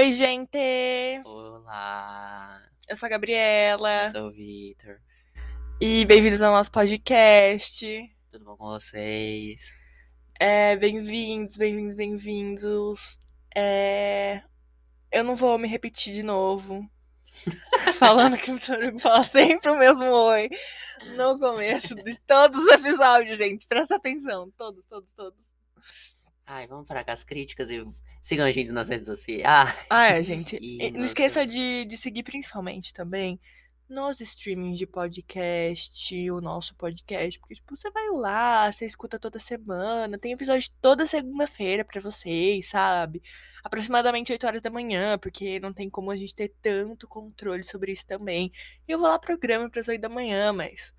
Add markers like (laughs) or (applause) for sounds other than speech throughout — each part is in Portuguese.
Oi, gente! Olá, Eu sou a Gabriela eu sou o Vitor. e bem-vindos ao nosso podcast. Tudo bom com vocês? É, bem-vindos, bem-vindos, bem-vindos. É, eu não vou me repetir de novo, (laughs) falando que o Vitor fala sempre o mesmo oi no começo de todos os episódios, gente. Presta atenção, todos, todos, todos. Ai, vamos para com as críticas e sigam a gente nas redes sociais. Ah, é, gente. (laughs) E não esqueça de, de seguir principalmente também nos streamings de podcast, o nosso podcast, porque tipo, você vai lá, você escuta toda semana, tem episódio toda segunda-feira pra vocês, sabe? Aproximadamente 8 horas da manhã, porque não tem como a gente ter tanto controle sobre isso também. Eu vou lá programa para as 8 da manhã, mas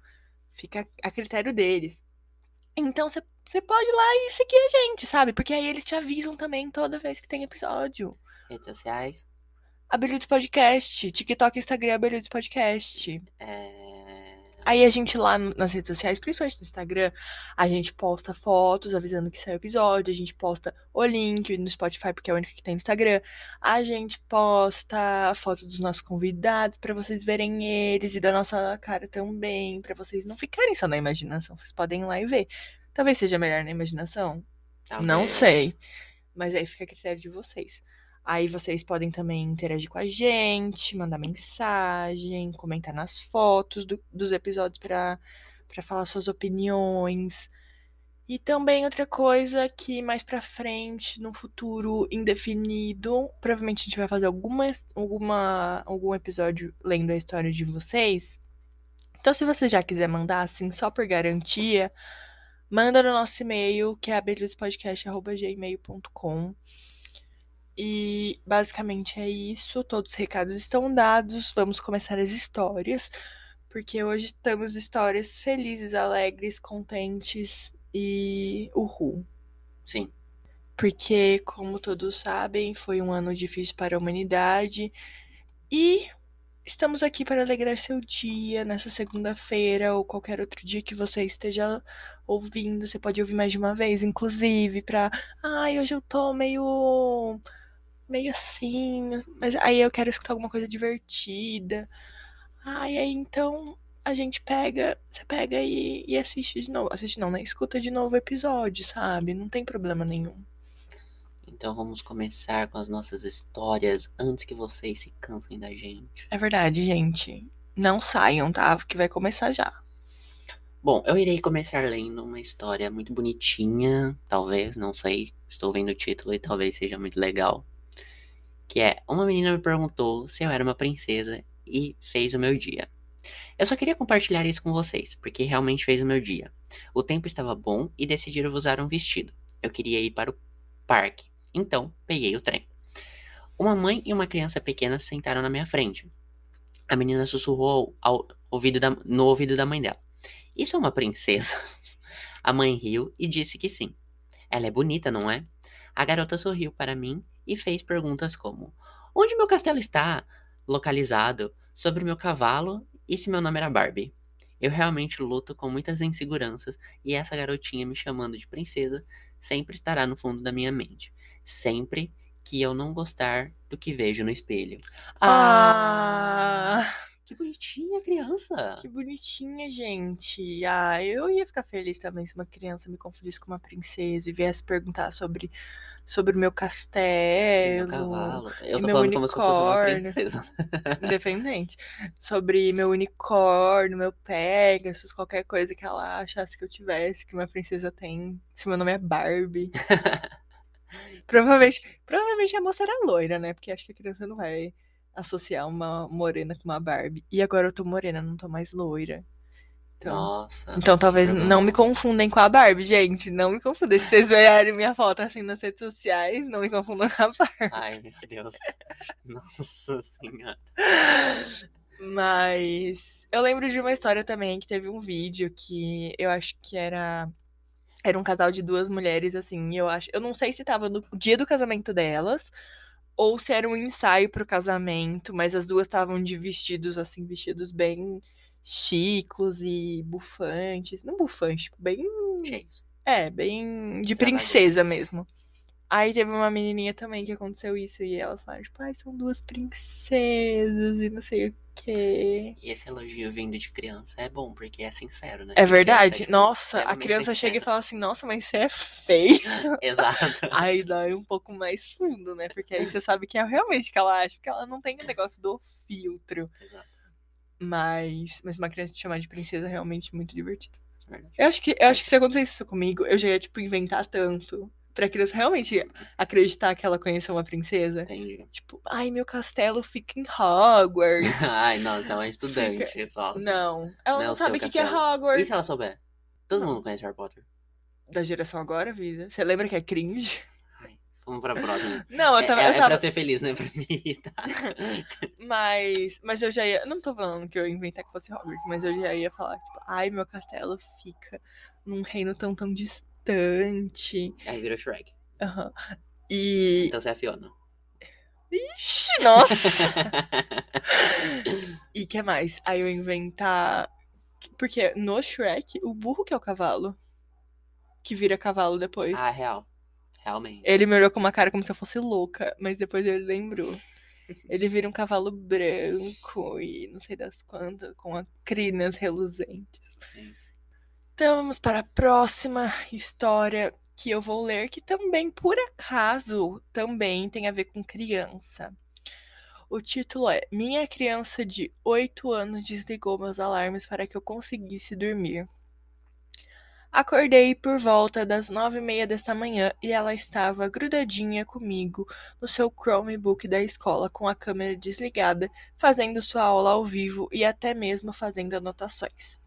fica a critério deles. Então você pode ir lá e seguir a gente, sabe? Porque aí eles te avisam também toda vez que tem episódio. Redes sociais. Abelhudos Podcast, TikTok, Instagram, Abelhudos Podcast. É... Aí a gente lá nas redes sociais, principalmente no Instagram, a gente posta fotos avisando que saiu o episódio, a gente posta o link no Spotify, porque é o único que tem no Instagram. A gente posta foto dos nossos convidados pra vocês verem eles e da nossa cara também, pra vocês não ficarem só na imaginação, vocês podem ir lá e ver. Talvez seja melhor na imaginação, não talvez. sei. Mas aí fica a critério de vocês. Aí vocês podem também interagir com a gente, mandar mensagem, comentar nas fotos do- dos episódios pra falar suas opiniões. E também outra coisa que mais pra frente, num futuro indefinido, provavelmente a gente vai fazer alguma, alguma, algum episódio lendo a história de vocês. Então, se você já quiser mandar, assim, só por garantia, manda no nosso e-mail, que é abelhuspodcast.gmail.com. E basicamente é isso. Todos os recados estão dados. Vamos começar as histórias. Porque hoje estamos histórias felizes, alegres, contentes e uhul. Sim. Porque, como todos sabem, foi um ano difícil para a humanidade. E estamos aqui para alegrar seu dia nessa segunda-feira ou qualquer outro dia que você esteja ouvindo. Você pode ouvir mais de uma vez, inclusive, para. Ai, hoje eu tô meio. Meio assim. Mas aí eu quero escutar alguma coisa divertida. Ai, aí então a gente pega. Você pega e, e assiste de novo. Assiste não, né? Escuta de novo o episódio, sabe? Não tem problema nenhum. Então vamos começar com as nossas histórias antes que vocês se cansem da gente. É verdade, gente. Não saiam, tá? Porque vai começar já. Bom, eu irei começar lendo uma história muito bonitinha, talvez, não sei. Estou vendo o título e talvez seja muito legal. Que é: Uma menina me perguntou se eu era uma princesa e fez o meu dia. Eu só queria compartilhar isso com vocês, porque realmente fez o meu dia. O tempo estava bom e decidiram usar um vestido. Eu queria ir para o parque, então peguei o trem. Uma mãe e uma criança pequena se sentaram na minha frente. A menina sussurrou ao ouvido da- no ouvido da mãe dela. Isso é uma princesa? (laughs) A mãe riu e disse que sim. Ela é bonita, não é? A garota sorriu para mim e fez perguntas como: Onde meu castelo está localizado? Sobre meu cavalo e se meu nome era Barbie? Eu realmente luto com muitas inseguranças e essa garotinha me chamando de princesa sempre estará no fundo da minha mente. Sempre que eu não gostar do que vejo no espelho. Ah, que bonitinha a criança! que bonitinha, gente. Ah, eu ia ficar feliz também se uma criança me confundisse com uma princesa e viesse perguntar sobre, sobre o meu E castelo. meu cavalo. Eu e tô meu falando como se fosse uma unicórnio. princesa. Independente. Sobre meu unicórnio, meu Pegasus, qualquer coisa que ela achasse que eu tivesse, que uma princesa tem. Se meu nome é Barbie. (laughs) provavelmente, provavelmente a moça era loira, né? Porque acho que a criança não vai associar uma morena com uma Barbie. E agora eu tô morena, não tô mais loira. Então, Nossa. então talvez problema. não me confundem com a Barbie, gente. Não me confundem. Se vocês olharem minha foto assim nas redes sociais, não me confundam com a Barbie. Ai, meu Deus. Nossa senhora. Mas eu lembro de uma história também que teve um vídeo que eu acho que era era um casal de duas mulheres assim, eu acho, eu não sei se tava no dia do casamento delas ou se era um ensaio pro casamento, mas as duas estavam de vestidos assim, vestidos bem chicos e bufantes, não bufantes, tipo, bem Cheios. é, bem de princesa mesmo. Aí teve uma menininha também que aconteceu isso e elas falaram, tipo, ai, são duas princesas e não sei o quê. E esse elogio vindo de criança é bom, porque é sincero, né? É verdade? tipo, Nossa, a extremamente criança chega e sincero. fala assim, nossa, mas você é feio. (laughs) Exato. (laughs) Aí dói um pouco mais fundo, né? Porque aí você sabe que é realmente o que ela acha, porque ela não tem o negócio do filtro. Exato. Mas, mas uma criança te chamar de princesa é realmente muito divertido. é Verdade. Eu acho que, eu acho que se acontecesse isso comigo, eu já ia, tipo, inventar tanto. Pra criança realmente acreditar que ela conheceu uma princesa. Entendi. Tipo, ai, meu castelo fica em Hogwarts. (laughs) Ai, nossa, é uma estudante só. não, ela Não é não o sabe o que, que é. Hogwarts. E se ela souber? Todo Não. mundo conhece Harry Potter. Da geração agora, vida. Você lembra que é cringe? Ai, vamos pra próxima. Não, eu É, tava. é, eu é tava pra ser feliz, né? Pra mim, (laughs) tá? (laughs) Mas, mas eu já ia. Não tô falando que eu ia inventar que fosse Hogwarts, mas eu já ia falar, tipo, ai, meu castelo fica num reino tão tão distante. Aí virou Shrek. Aham. E. Então você é a Fiona. Ixi, nossa! (laughs) e que mais? Aí eu inventar. Porque no Shrek, o burro que é o cavalo. Que vira cavalo depois. ah, real. Realmente. Ele me olhou com uma cara como se eu fosse louca, mas depois ele lembrou. Ele vira um cavalo branco e não sei das quantas, com crinas reluzentes. Sim. Então vamos para a próxima história que eu vou ler, que também, por acaso, também tem a ver com criança. O título é Minha criança de 8 anos desligou meus alarmes para que eu conseguisse dormir. Acordei por volta das nove e meia dessa manhã e ela estava grudadinha comigo no seu Chromebook da escola com a câmera desligada, fazendo sua aula ao vivo e até mesmo fazendo anotações.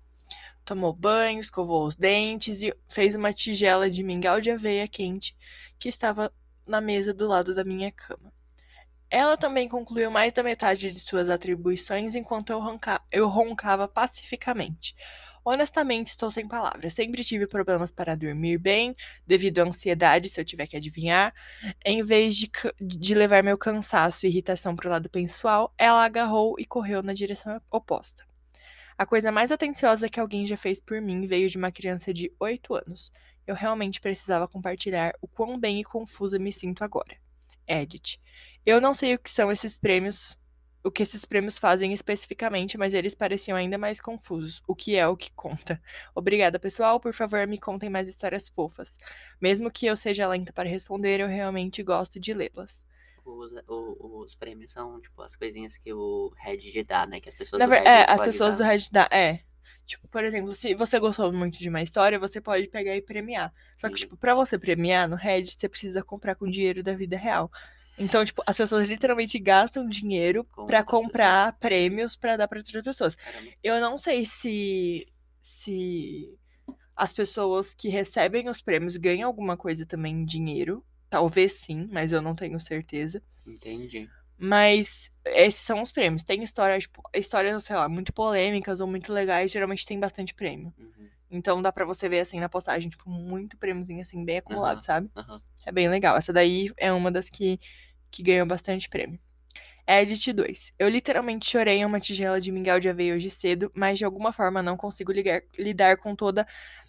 Tomou banho, escovou os dentes e fez uma tigela de mingau de aveia quente que estava na mesa do lado da minha cama. Ela também concluiu mais da metade de suas atribuições enquanto eu, ronca- eu roncava pacificamente. Honestamente, estou sem palavras. Sempre tive problemas para dormir bem, devido à ansiedade, se eu tiver que adivinhar. Em vez de, de levar meu cansaço e irritação para o lado pessoal, ela agarrou e correu na direção oposta. A coisa mais atenciosa que alguém já fez por mim veio de uma criança de 8 anos. Eu realmente precisava compartilhar o quão bem e confusa me sinto agora. Edit. Eu não sei o que são esses prêmios, o que esses prêmios fazem especificamente, mas eles pareciam ainda mais confusos. O que é o que conta? Obrigada, pessoal. Por favor, me contem mais histórias fofas. Mesmo que eu seja lenta para responder, eu realmente gosto de lê-las. Os, o- os prêmios são, tipo, as coisinhas que o Reddit dá, né? Que as pessoas Na do Reddit é, as pessoas do dar. Reddit dá. É. Tipo, por exemplo, se você gostou muito de uma história, você pode pegar e premiar. Só que, Sim. tipo, pra você premiar no Reddit, você precisa comprar com dinheiro da vida real. Então, tipo, as pessoas literalmente gastam dinheiro outras comprar prêmios pra dar pra outras pessoas. Caramba. Eu não sei se se as pessoas que recebem os prêmios ganham alguma coisa também em dinheiro. Talvez sim, mas eu não tenho certeza. Entendi. Mas esses são os prêmios. Tem histórias, tipo, histórias, sei lá, muito polêmicas ou muito legais, geralmente tem bastante prêmio. Uhum. Então dá pra você ver assim na postagem, tipo, muito prêmiozinho assim, bem acumulado, Aham. sabe? Aham. É bem legal. Essa daí é uma das que, que ganhou bastante prêmio. Edit 2. Eu literalmente chorei em uma tigela de mingau de aveia hoje cedo, mas de alguma forma não consigo ligar- lidar com toda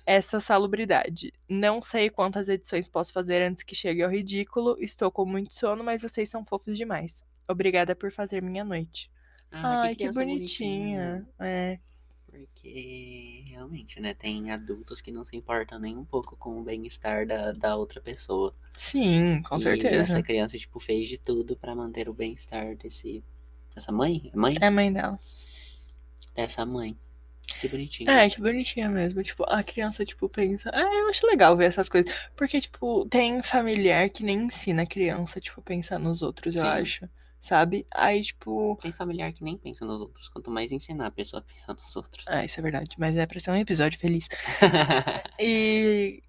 essa salubridade. Não sei quantas edições posso fazer antes que chegue ao ridículo. Estou com muito sono, mas vocês são fofos demais. Obrigada por fazer minha noite. Ah, Ai, que que, criança bonitinha. É. Porque realmente, né? Tem adultos que não se importam nem um pouco com o bem-estar da, da outra pessoa. Sim, com e certeza. essa criança, tipo, fez de tudo pra manter o bem-estar desse. Dessa mãe? É mãe? É mãe dela. Dessa mãe. Que bonitinho. É, que bonitinha mesmo. Tipo, a criança, tipo, pensa. Ah, eu acho legal ver essas coisas. Porque, tipo, tem familiar que nem ensina a criança, tipo, pensar nos outros, eu Sim. acho. Sabe? Aí, tipo. Tem familiar que nem pensa nos outros. Quanto mais ensinar a pessoa a pensar nos outros. Ah, isso é verdade. Mas é pra ser um episódio feliz. (laughs) E.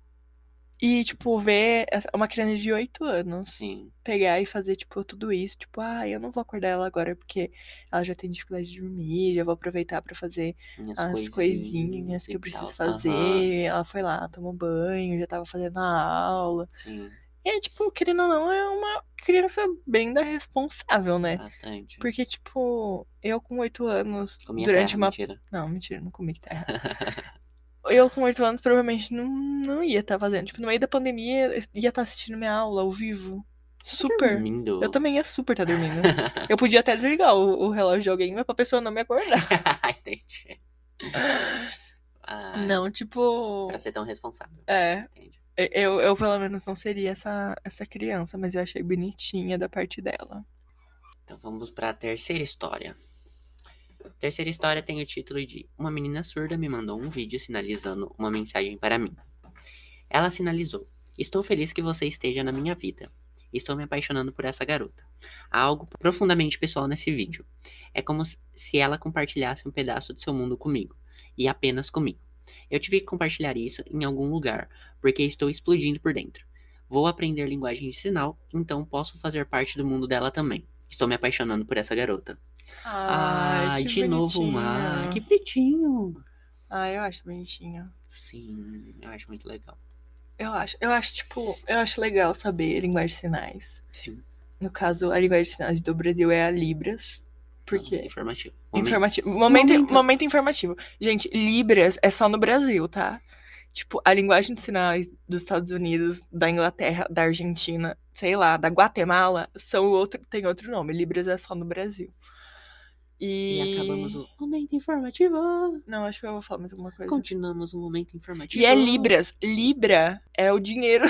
E, tipo, ver uma criança de 8 anos Sim. pegar e fazer, tipo, tudo isso. Tipo, ah, eu não vou acordar ela agora porque ela já tem dificuldade de dormir. Já vou aproveitar pra fazer Minhas as coisinhas que eu preciso tal. fazer. Aham, Ela foi lá, tomou banho, já tava fazendo a aula. Sim, E é, tipo, querendo ou não, é uma criança bem da responsável, né? bastante. Porque, tipo, eu com oito anos, Comia durante terra, uma. mentira. Não, mentira, não comi terra. (laughs) eu com oito anos provavelmente não, não ia estar fazendo. Tipo, no meio da pandemia, ia estar assistindo minha aula ao vivo. Super. Dormindo. Eu também ia super estar dormindo. (laughs) eu podia até desligar o, o relógio de alguém, mas pra pessoa não me acordar. (laughs) Entendi. Ah, Não, tipo. Pra ser tão responsável. É. Entendi. Eu, eu pelo menos não seria essa, essa criança, mas eu achei bonitinha da parte dela. Então vamos para a terceira história. Terceira história tem o título de Uma menina surda me mandou um vídeo sinalizando uma mensagem para mim. Ela sinalizou: Estou feliz que você esteja na minha vida. Estou me apaixonando por essa garota. Há algo profundamente pessoal nesse vídeo. É como se ela compartilhasse um pedaço do seu mundo comigo, e apenas comigo. Eu tive que compartilhar isso em algum lugar, porque estou explodindo por dentro. Vou aprender linguagem de sinal, então posso fazer parte do mundo dela também. Estou me apaixonando por essa garota. Ai, que de novo o mar. Que bonitinho. Ah, eu acho bonitinho. Sim, eu acho muito legal. Eu acho, eu acho, tipo, eu acho legal saber linguagem de sinais. Sim. No caso, a linguagem de sinais do Brasil é a Libras. Por Nossa? Informativo. Momento- Informativo. Momento, Momento. momento informativo. Gente, Libras é só no Brasil, tá? Tipo, a linguagem de sinais dos Estados Unidos, da Inglaterra, da Argentina, sei lá, da Guatemala, são outro, tem outro nome. Libras é só no Brasil. E, E acabamos o momento informativo. Não, acho que eu vou falar mais alguma coisa. Continuamos o momento informativo. E é Libras. Libra é o dinheiro,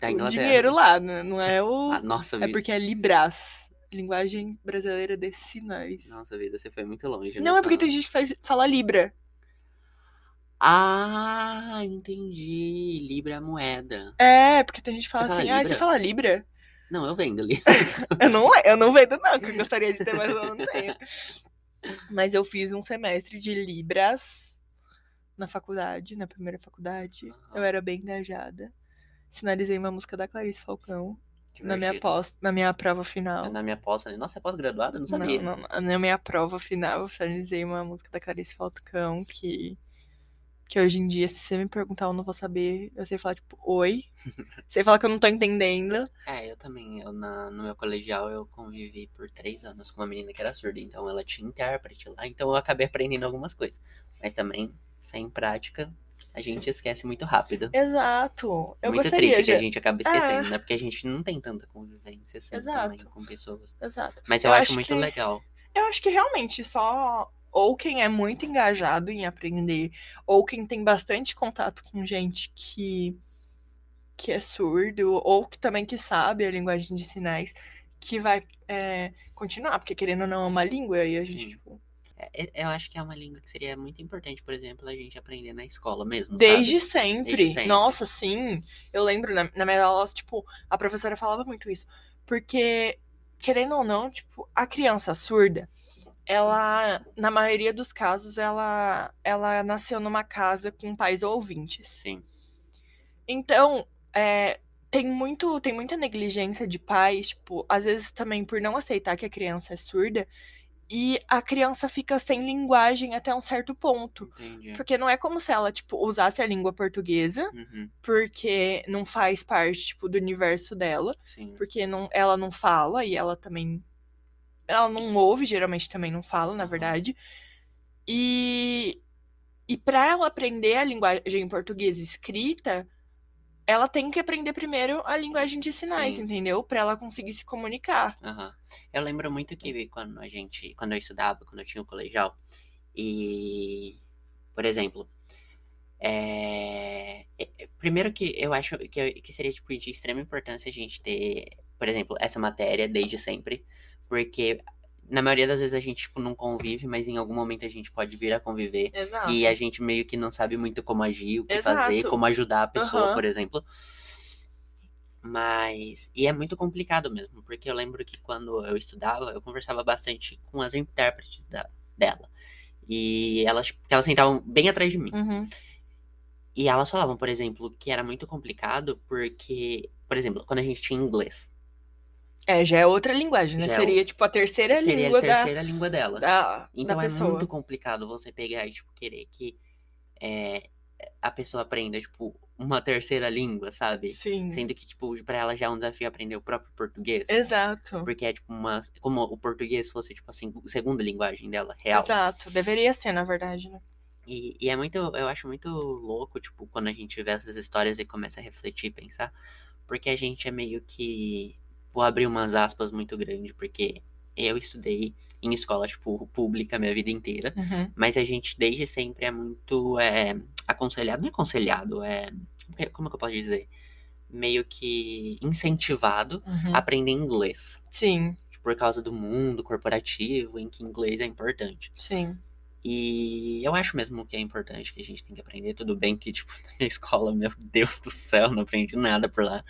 Da o dinheiro lá, né? não é o. Ah, nossa É vida. porque é Libras. Linguagem brasileira de sinais. Nossa vida, você foi muito longe. Não, é porque tem gente que faz, fala Libra. Ah, entendi. Libra é moeda. É, porque tem gente que fala Você fala assim, ah, você fala Libra? Não, eu vendo ali. (laughs) Eu não, eu não vendo, não, que eu gostaria de ter, mas eu não tenho. Mas eu fiz um semestre de Libras na faculdade, na primeira faculdade. Eu era bem engajada. Sinalizei uma música da Clarice Falcão na minha, pós, na minha prova final. Na minha pós, nossa, é pós-graduada? Não sabia. Não, não, na minha prova final, eu sinalizei uma música da Clarice Falcão que. Que hoje em dia, se você me perguntar, eu não vou saber. Eu sei falar, tipo, oi. (laughs) sei falar que eu não tô entendendo. É, eu também. Eu, na, no meu colegial, eu convivi por três anos com uma menina que era surda. Então, ela tinha intérprete lá. Então, eu acabei aprendendo algumas coisas. Mas também, sem prática, a gente esquece muito rápido. Exato. Eu muito gostaria triste que a gente acaba esquecendo, É. né? Porque a gente não tem tanta convivência assim Exato. também com pessoas. Exato. Mas eu, Eu acho, acho muito que- legal. Eu acho que realmente só ou quem é muito engajado em aprender, ou quem tem bastante contato com gente que que é surdo, ou que também que sabe a linguagem de sinais, que vai é, continuar, porque querendo ou não é uma língua, e a gente, Sim. tipo, É, é- eu acho que é uma língua que seria muito importante, por exemplo, a gente aprender na escola mesmo. Desde sempre. Desde sempre. Nossa, sim. Eu lembro na, na minha aula, tipo, a professora falava muito isso. Porque, querendo ou não, tipo, a criança surda, ela, na maioria dos casos, ela, ela nasceu numa casa com pais ouvintes. Sim. Então, é, tem muito, tem muita negligência de pais, tipo, às vezes também por não aceitar que a criança é surda, e a criança fica sem linguagem até um certo ponto. Entendi. Porque não é como se ela, tipo, usasse a língua portuguesa, Uhum, porque não faz parte, tipo, do universo dela, sim. porque não, ela não fala e ela também. Ela não ouve, geralmente também não fala, na verdade. E. E pra ela aprender a linguagem portuguesa escrita, ela tem que aprender primeiro a linguagem de sinais, Sim. entendeu? Pra ela conseguir se comunicar. Aham. Eu lembro muito que quando a gente, quando eu estudava, quando eu tinha o colegial, e, por exemplo, é, é- primeiro que eu acho que, que seria tipo, de extrema importância a gente ter, por exemplo, essa matéria desde sempre, porque na maioria das vezes a gente tipo, não convive, mas em algum momento a gente pode vir a conviver. Exato. E a gente meio que não sabe muito como agir, o que Exato. fazer, como ajudar a pessoa, Aham. por exemplo. Mas. E é muito complicado mesmo, porque eu lembro que quando eu estudava, eu conversava bastante com as intérpretes da, dela. E elas, porque elas sentavam bem atrás de mim. Uhum. E elas falavam, por exemplo, que era muito complicado porque, por exemplo, quando a gente tinha inglês, É, já é outra linguagem, né? Já é Seria, tipo, a terceira seria língua a terceira língua dela. da, da, Então da é pessoa. muito complicado você pegar e, tipo, querer que é, a pessoa aprenda, tipo, uma terceira língua, sabe? Sim. Sendo que, tipo, pra ela já é um desafio aprender o próprio português. Exato. Porque é, tipo, uma... Como o português fosse, tipo, a seg- segunda linguagem dela, real. Exato. Deveria ser, na verdade, né? E, e é muito, eu acho muito louco, tipo, quando a gente vê essas histórias e começa a refletir e pensar, porque a gente é meio que. Vou abrir umas aspas muito grandes, porque eu estudei em escola, tipo, pública minha vida inteira, Uhum. mas a gente desde sempre é muito é, aconselhado, não é aconselhado, é. Como é que eu posso dizer? Meio que incentivado Uhum. a aprender inglês. Sim, tipo, Por causa do mundo corporativo, em que inglês é importante. sim. E eu acho mesmo que é importante que a gente tem que aprender. Tudo bem que, tipo, (laughs) na escola, meu Deus do céu, não aprendi nada por lá.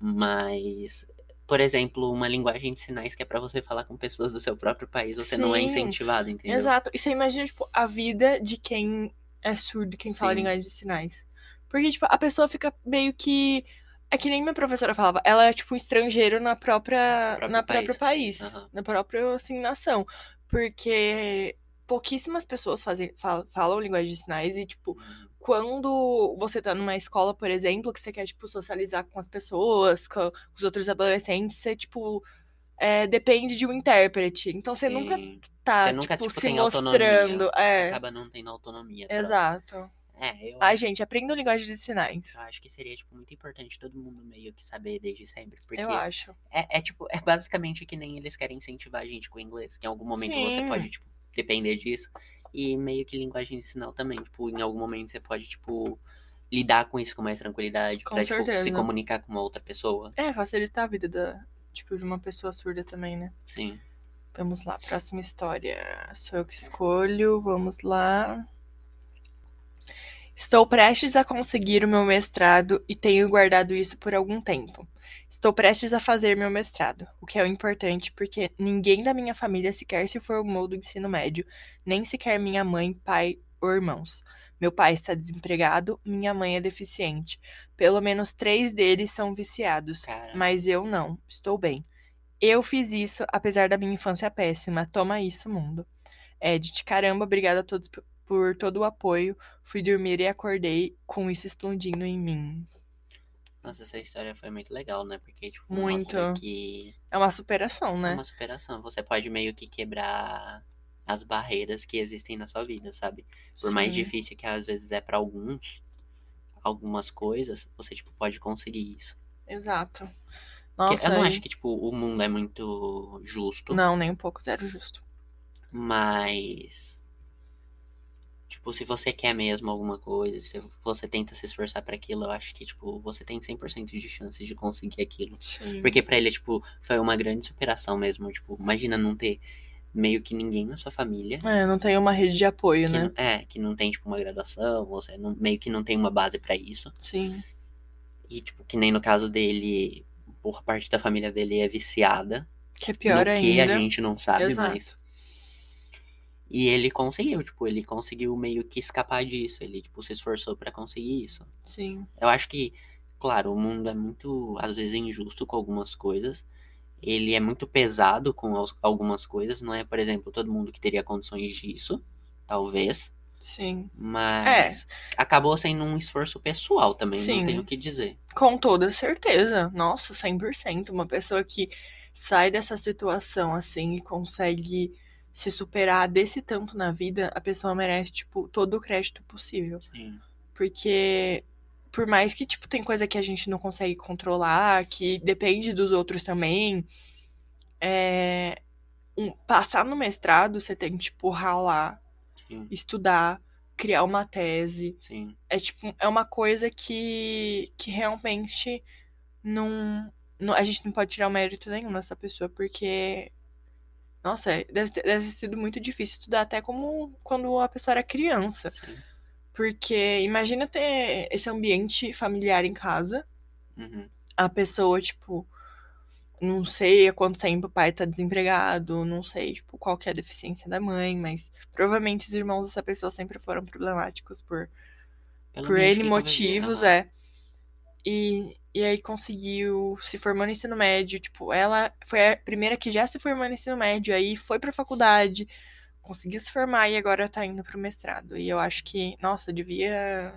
Mas, por exemplo, uma linguagem de sinais que é pra você falar com pessoas do seu próprio país, você não é Sim, incentivado, entendeu? Exato. E você imagina, tipo, a vida de quem é surdo, quem fala Sim. linguagem de sinais. Porque, tipo, a pessoa fica meio que. É que nem minha professora falava, ela é, tipo, um estrangeiro na própria. próprio na próprio país. país. Aham. Na própria, assim, nação. Porque pouquíssimas pessoas fazem, falam, falam linguagem de sinais e, tipo, Uhum. Quando você tá numa escola, por exemplo, que você quer, tipo, socializar com as pessoas, com os outros adolescentes, você, tipo, é, depende de um intérprete. Então você nunca Sim. tá, Você nunca, tipo, tipo, se mostrando. autonomia. Você É, acaba não tendo autonomia. pra- exato. É, eu Ai, gente, aprendam linguagem de sinais. eu acho que seria, tipo, muito importante todo mundo meio que saber desde sempre. Porque Eu acho. É, é, tipo, é basicamente que nem eles querem incentivar a gente com o inglês, que em algum momento você Sim. pode, tipo, depender disso. E meio que linguagem de sinal também, tipo, em algum momento você pode, tipo, lidar com isso com mais tranquilidade, Com pra, tipo, se comunicar com uma outra pessoa. É, facilitar a vida da, tipo, de uma pessoa surda também, né? Sim. Vamos lá, próxima história. Sou eu que escolho. Vamos lá. Estou prestes a conseguir o meu mestrado e tenho guardado isso por algum tempo. Estou prestes a fazer meu mestrado, o que é o importante porque ninguém da minha família sequer se formou do ensino médio, nem sequer minha mãe, pai ou irmãos. Meu pai está desempregado, minha mãe é deficiente. Pelo menos três deles são viciados, mas eu não. Estou bem. Eu fiz isso apesar da minha infância péssima. Toma isso, mundo. Edith, caramba, obrigada a todos por todo o apoio. Fui dormir e acordei com isso explodindo em mim. Nossa, essa história foi muito legal, né? Porque, tipo, Muito. mostra que É uma superação, é né? uma superação. Você pode meio que quebrar as barreiras que existem na sua vida, sabe? Por mais Sim. difícil que às vezes é pra alguns, algumas coisas, você, tipo, pode conseguir isso. Exato. Nossa, eu não e- acho que, tipo, o mundo é muito justo, Não, nem um pouco, zero justo. mas. Tipo, se você quer mesmo alguma coisa, se você tenta se esforçar pra aquilo, eu acho que, tipo, você tem 100% de chance de conseguir aquilo. Sim. Porque pra ele, tipo, foi uma grande superação mesmo. Tipo, imagina não ter meio que ninguém na sua família. É, não tem uma rede de apoio, né? não, é, que não tem, tipo, uma graduação, você não, meio que não tem uma base pra isso. Sim. E, tipo, que nem no caso dele, por parte da família dele é viciada. Que é pior ainda. que a gente não sabe, Exato. mas. E ele conseguiu, tipo, ele conseguiu meio que escapar disso. Ele, tipo, se esforçou pra conseguir isso. Sim. Eu acho que, claro, o mundo é muito, às vezes, injusto com algumas coisas. Ele é muito pesado com as- algumas coisas. Não é, por exemplo, todo mundo que teria condições disso. Talvez. Sim. Mas acabou sendo um esforço pessoal também, É. Sim. não tenho o que dizer. Com toda certeza. Nossa, 100%. Uma pessoa que sai dessa situação assim e consegue se superar desse tanto na vida, a pessoa merece, tipo, todo o crédito possível. Sim. Porque por mais que, tipo, tem coisa que a gente não consegue controlar, que depende dos outros também, é... um- passar no mestrado, você tem que, tipo, ralar, Sim. estudar, criar uma tese. Sim. É, tipo, é uma coisa que, que realmente não, não... A gente não pode tirar o mérito nenhum dessa pessoa, porque... Nossa, é- deve ter, deve ter sido muito difícil estudar, até como quando a pessoa era criança. Sim. Porque imagina ter esse ambiente familiar em casa, Uhum. a pessoa, tipo, não sei há quanto tempo o pai tá desempregado, não sei, tipo, qual que é a deficiência da mãe, mas provavelmente os irmãos dessa pessoa sempre foram problemáticos por, Pelo por N motivos, é. E, e aí conseguiu se formar no ensino médio, tipo, ela foi a primeira que já se formou no ensino médio, aí foi pra faculdade, conseguiu se formar e agora tá indo pro mestrado. E eu acho que, nossa, devia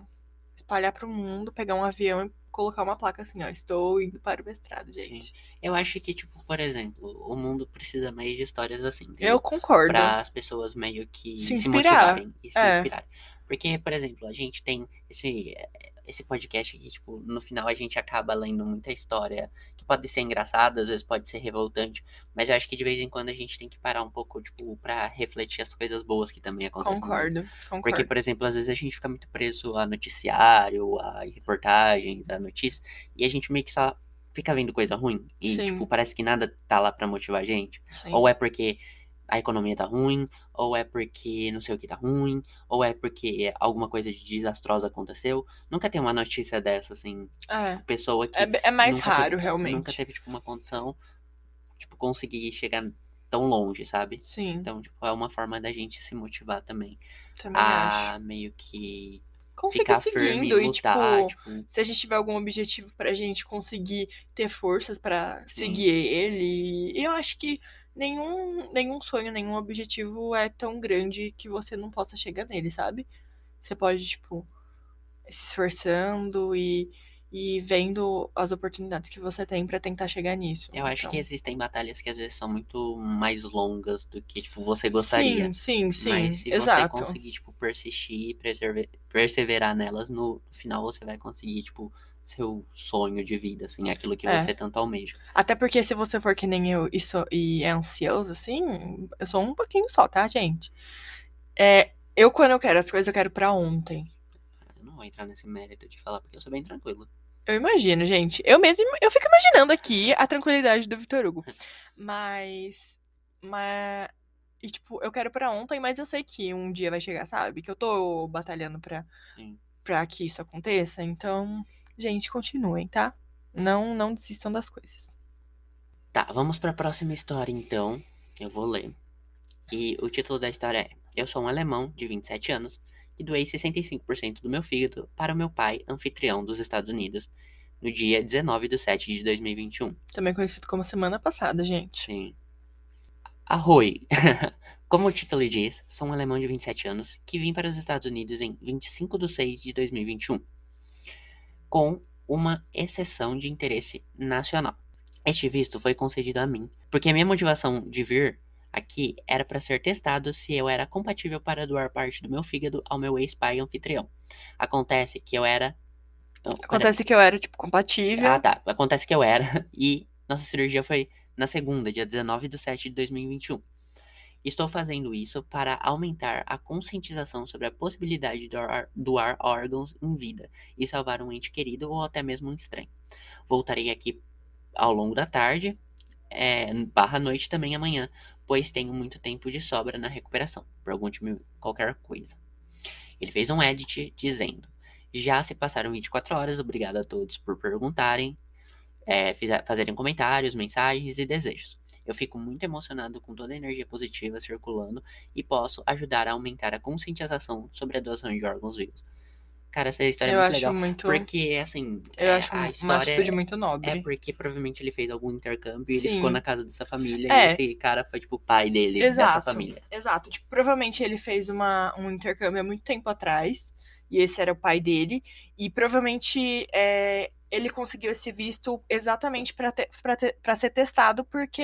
espalhar pro mundo, pegar um avião e colocar uma placa assim, ó, estou indo para o mestrado, gente. Eu acho que, tipo, por exemplo, o mundo precisa mais de histórias assim, entendeu? Eu concordo. Para as pessoas meio que Se se, motivarem e se É. inspirarem. Porque, por exemplo, a gente tem esse, esse podcast aqui, tipo, no final a gente acaba lendo muita história que pode ser engraçada, às vezes pode ser revoltante, mas eu acho que de vez em quando a gente tem que parar um pouco, tipo, pra refletir as coisas boas que também acontecem. Concordo, concordo. Porque, por exemplo, às vezes a gente fica muito preso a noticiário, a reportagens, a notícias, e a gente meio que só fica vendo coisa ruim. E, Sim. tipo, parece que nada tá lá pra motivar a gente. Sim. Ou é porque a economia tá ruim, ou é porque não sei o que tá ruim, ou é porque alguma coisa de desastrosa aconteceu. Nunca tem uma notícia dessa, assim, É, pessoa que é, é mais raro, teve- realmente. nunca teve, tipo, uma condição, tipo, conseguir chegar tão longe, sabe? Sim, Então, tipo, é uma forma da gente se motivar também também acho. a meio que ficar firme e seguindo lutar, tipo, tipo, se a gente tiver algum objetivo pra gente conseguir ter forças pra Sim. seguir ele, eu acho que nenhum, nenhum sonho, nenhum objetivo é tão grande que você não possa chegar nele, sabe? Você pode, tipo, se esforçando e, e vendo as oportunidades que você tem pra tentar chegar nisso. eu acho Então, que existem batalhas que às vezes são muito mais longas do que, tipo, você gostaria. Sim, sim, sim. Mas se exato. você conseguir, tipo, persistir e persever- perseverar nelas, no final você vai conseguir, tipo, seu sonho de vida, assim, aquilo que É. você tanto almeja. Até porque se você for que nem eu e, sou- e é ansioso, assim, eu sou um pouquinho só, tá, gente? É, eu, quando eu quero as coisas, eu quero pra ontem. Eu não vou entrar nesse mérito de falar, porque eu sou bem tranquilo. Eu imagino, gente. Eu mesmo, eu fico imaginando aqui a tranquilidade do Vitor Hugo. (laughs) Mas, mas, e tipo, eu quero pra ontem, mas eu sei que um dia vai chegar, sabe? Que eu tô batalhando pra, Sim. pra que isso aconteça. Então, gente, continuem, tá? Não, não desistam das coisas. Tá, vamos pra próxima história, então. Eu vou ler. E o título da história é Eu sou um alemão de 27 anos e doei 65% do meu fígado para o meu pai, anfitrião dos Estados Unidos, no dia 19 de 7 de 2021. Também conhecido como semana passada, gente. Sim. Arroi. (laughs) Como o título diz, sou um alemão de 27 anos que vim para os Estados Unidos em 25 de 6 de 2021, com uma exceção de interesse nacional. Este visto foi concedido a mim, porque a minha motivação de vir aqui era para ser testado se eu era compatível para doar parte do meu fígado ao meu ex-pai anfitrião. Acontece que eu era. Acontece que eu era, tipo, compatível. ah, tá. Acontece que eu era. (laughs) E nossa cirurgia foi na segunda, dia 19 de 7 de 2021. Estou fazendo isso para aumentar a conscientização sobre a possibilidade de doar, doar órgãos em vida e salvar um ente querido ou até mesmo um estranho. Voltarei aqui ao longo da tarde, é, barra noite também amanhã, pois tenho muito tempo de sobra na recuperação. Pergunte-me qualquer coisa. Ele fez um edit dizendo: Já se passaram 24 horas, obrigado a todos por perguntarem, é, fazerem comentários, mensagens e desejos. Eu fico muito emocionado com toda a energia positiva circulando e posso ajudar a aumentar a conscientização sobre a doação de órgãos vivos. Cara, essa história eu é muito acho legal. muito. Porque, assim, eu é, acho a uma história atitude muito nobre. é porque provavelmente ele fez algum intercâmbio e ele Sim. ficou na casa dessa família É. e esse cara foi, tipo, o pai dele, dessa Exato. família. Exato. Tipo, provavelmente ele fez uma, um intercâmbio há muito tempo atrás. E esse era o pai dele. E provavelmente é, ele conseguiu esse visto exatamente pra te- ser testado, porque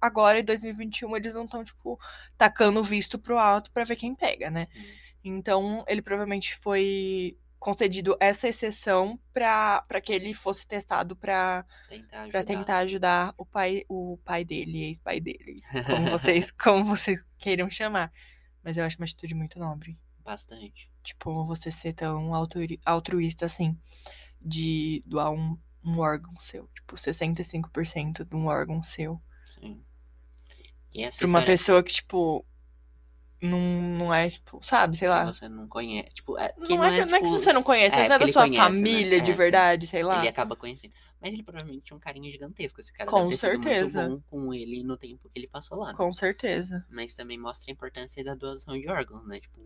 agora, em 2021, eles não estão, tipo, tacando o visto pro alto pra ver quem pega, né? Sim. Então, ele provavelmente foi concedido essa exceção pra que ele fosse testado pra Tentar tentar ajudar o pai, o pai dele, ex-pai dele, como (laughs) vocês, como vocês queiram chamar. Mas eu acho uma atitude muito nobre. Bastante. Tipo, você ser tão altru- altruísta assim, de doar um, um órgão seu. Tipo, 65% de um órgão seu. Sim. E essa Pra uma história pessoa que, tipo, não, não é, tipo, sabe, sei lá. você não conhece. Tipo, é, Não, que é, não, que, não é que tipo, você não conhece, mas é, não é que da sua conhece, né? família de É, verdade, sei lá. Ele acaba conhecendo. Mas ele provavelmente tinha um carinho gigantesco. Esse cara Com certeza. muito bom com ele no tempo que ele passou lá. né? Com certeza. Mas também mostra a importância da doação de órgãos, né? Tipo,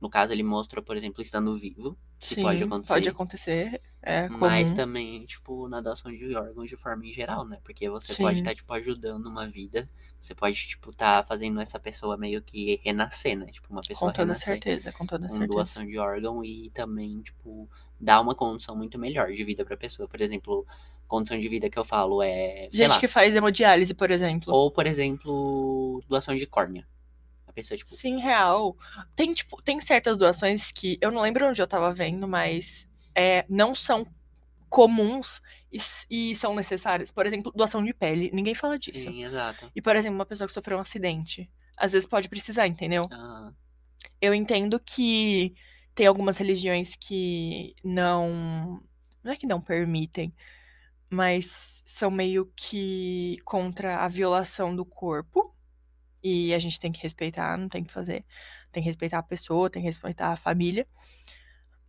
No caso, ele mostra, por exemplo, estando vivo, que Sim, pode acontecer. Pode acontecer. É Mas comum. também, tipo, na doação de órgãos de forma em geral, né? Porque você Sim. pode estar, tipo, ajudando uma vida. Você pode, tipo, estar fazendo essa pessoa meio que renascer, né? Tipo, uma pessoa Com toda renascer certeza, com toda com certeza. doação de órgão e também, tipo, dar uma condição muito melhor de vida pra pessoa. Por exemplo, condição de vida que eu falo é, Gente lá, que faz hemodiálise, por exemplo. ou, por exemplo, doação de córnea. Pessoa, tipo, Sim, real. Tem, tipo, tem certas doações que eu não lembro onde eu tava vendo, mas é, não são comuns e, e são necessárias. Por exemplo, doação de pele. Ninguém fala disso. sim, exato. E, por exemplo, uma pessoa que sofreu um acidente. Às vezes pode precisar, entendeu? Ah, Eu entendo que tem algumas religiões que não. Não é que não permitem, mas são meio que contra a violação do corpo. E a gente tem que respeitar, não tem que fazer. Tem que respeitar a pessoa, tem que respeitar a família.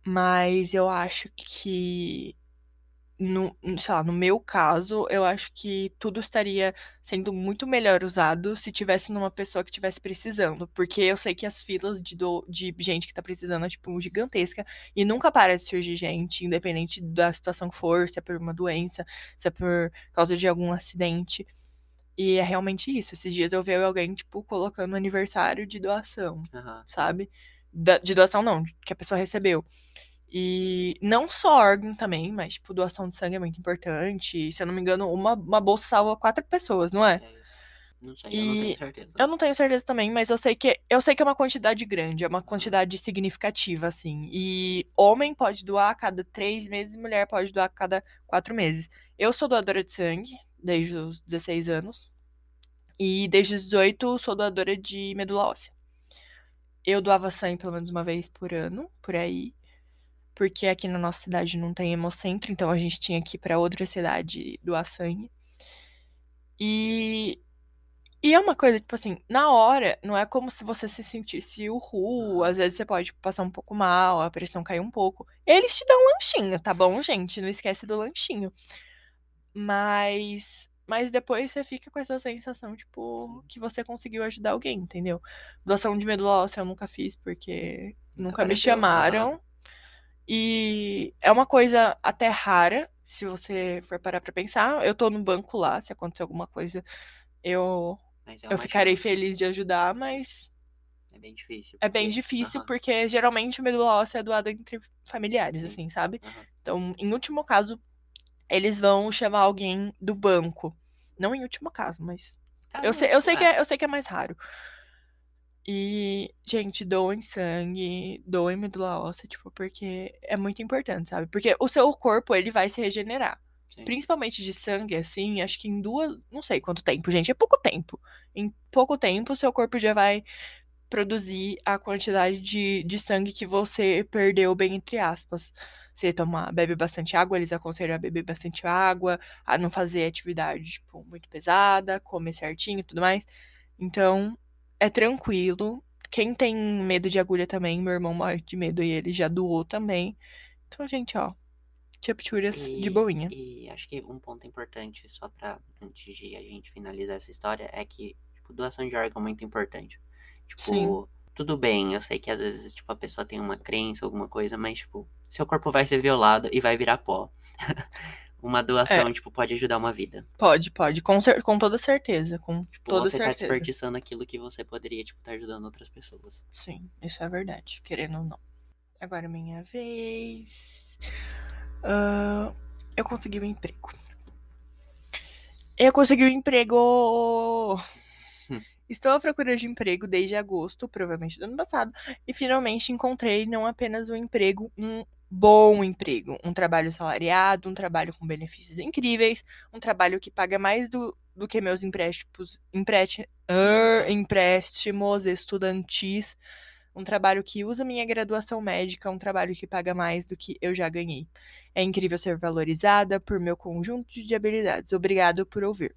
Mas eu acho que. No, sei lá, no meu caso, eu acho que tudo estaria sendo muito melhor usado se tivesse numa pessoa que estivesse precisando. Porque eu sei que as filas de, do- de gente que tá precisando é, tipo, gigantesca. E nunca para de surgir gente, independente da situação que for, se é por uma doença, se é por causa de algum acidente. E é realmente isso. Esses dias eu vi alguém, tipo, colocando aniversário de doação, aham. sabe? Da- de doação não, que a pessoa recebeu. E não só órgão também, mas, tipo, doação de sangue é muito importante. Se eu não me engano, uma, uma bolsa salva quatro pessoas, não é? É. Não sei, eu não E tenho certeza. Eu não tenho certeza também, mas eu sei que eu sei que é uma quantidade grande, é uma quantidade significativa, assim. E homem pode doar a cada três meses e mulher pode doar a cada quatro meses. Eu sou doadora de sangue desde os 16 anos. E desde os 18 sou doadora de medula óssea. Eu doava sangue pelo menos uma vez por ano, por aí. Porque aqui na nossa cidade não tem hemocentro, então a gente tinha que ir pra outra cidade doar sangue. E e é uma coisa, tipo assim, na hora, não é como se você se sentisse o ru. Às vezes você pode passar um pouco mal, a pressão cair um pouco. Eles te dão um lanchinho, tá bom, gente? Não esquece do lanchinho. Mas. Mas depois você fica com essa sensação, tipo, que você conseguiu ajudar alguém, entendeu? Doação de medula óssea eu nunca fiz, porque nunca me apareceu, chamaram. E é uma coisa até rara, se você for parar pra pensar. Eu tô no banco lá, se acontecer alguma coisa, eu é eu ficarei feliz de ajudar, mas É bem difícil. é bem porque- difícil aham, porque geralmente a medula óssea é doada entre familiares, Sim. assim, sabe? aham. Então, em último caso, eles vão chamar alguém do banco. Não em último caso, mas Caso eu sei, eu sei que é. é, eu sei que é mais raro. E, gente, doem sangue, doem medula óssea, tipo, porque é muito importante, sabe? Porque o seu corpo, ele vai se regenerar. Sim. Principalmente de sangue, assim, acho que em duas. Não sei quanto tempo, gente. É pouco tempo. Em pouco tempo, seu corpo já vai produzir a quantidade de, de sangue que você perdeu, bem entre aspas. Você toma, bebe bastante água, eles aconselham a beber bastante água, a não fazer atividade, tipo, muito pesada, comer certinho e tudo mais. Então, é tranquilo. Quem tem medo de agulha também, meu irmão morre de medo e ele já doou também. Então, gente, ó, chapturas de boinha. e acho que um ponto importante, só pra antes de a gente finalizar essa história, é que tipo, doação de órgão é muito importante. Tipo, Sim. Tudo bem, eu sei que às vezes tipo, a pessoa tem uma crença, alguma coisa, mas tipo, seu corpo vai ser violado e vai virar pó. (laughs) uma doação, É. tipo, pode ajudar uma vida. Pode, pode, com, cer- com toda certeza, com Tipo, toda você tá certeza. desperdiçando aquilo que você poderia, tipo, estar ajudando outras pessoas. Sim, isso é verdade, querendo ou não. Agora é minha vez. Ah, eu consegui um emprego. Eu consegui um emprego! Estou à procura de emprego desde agosto, provavelmente do ano passado, e finalmente encontrei não apenas um emprego, um bom emprego. Um trabalho salariado, um trabalho com benefícios incríveis, um trabalho que paga mais do, do que meus empréstimos, ah, empréstimos estudantis, um trabalho que usa minha graduação médica, um trabalho que paga mais do que eu já ganhei. É incrível ser valorizada por meu conjunto de habilidades. Obrigado por ouvir.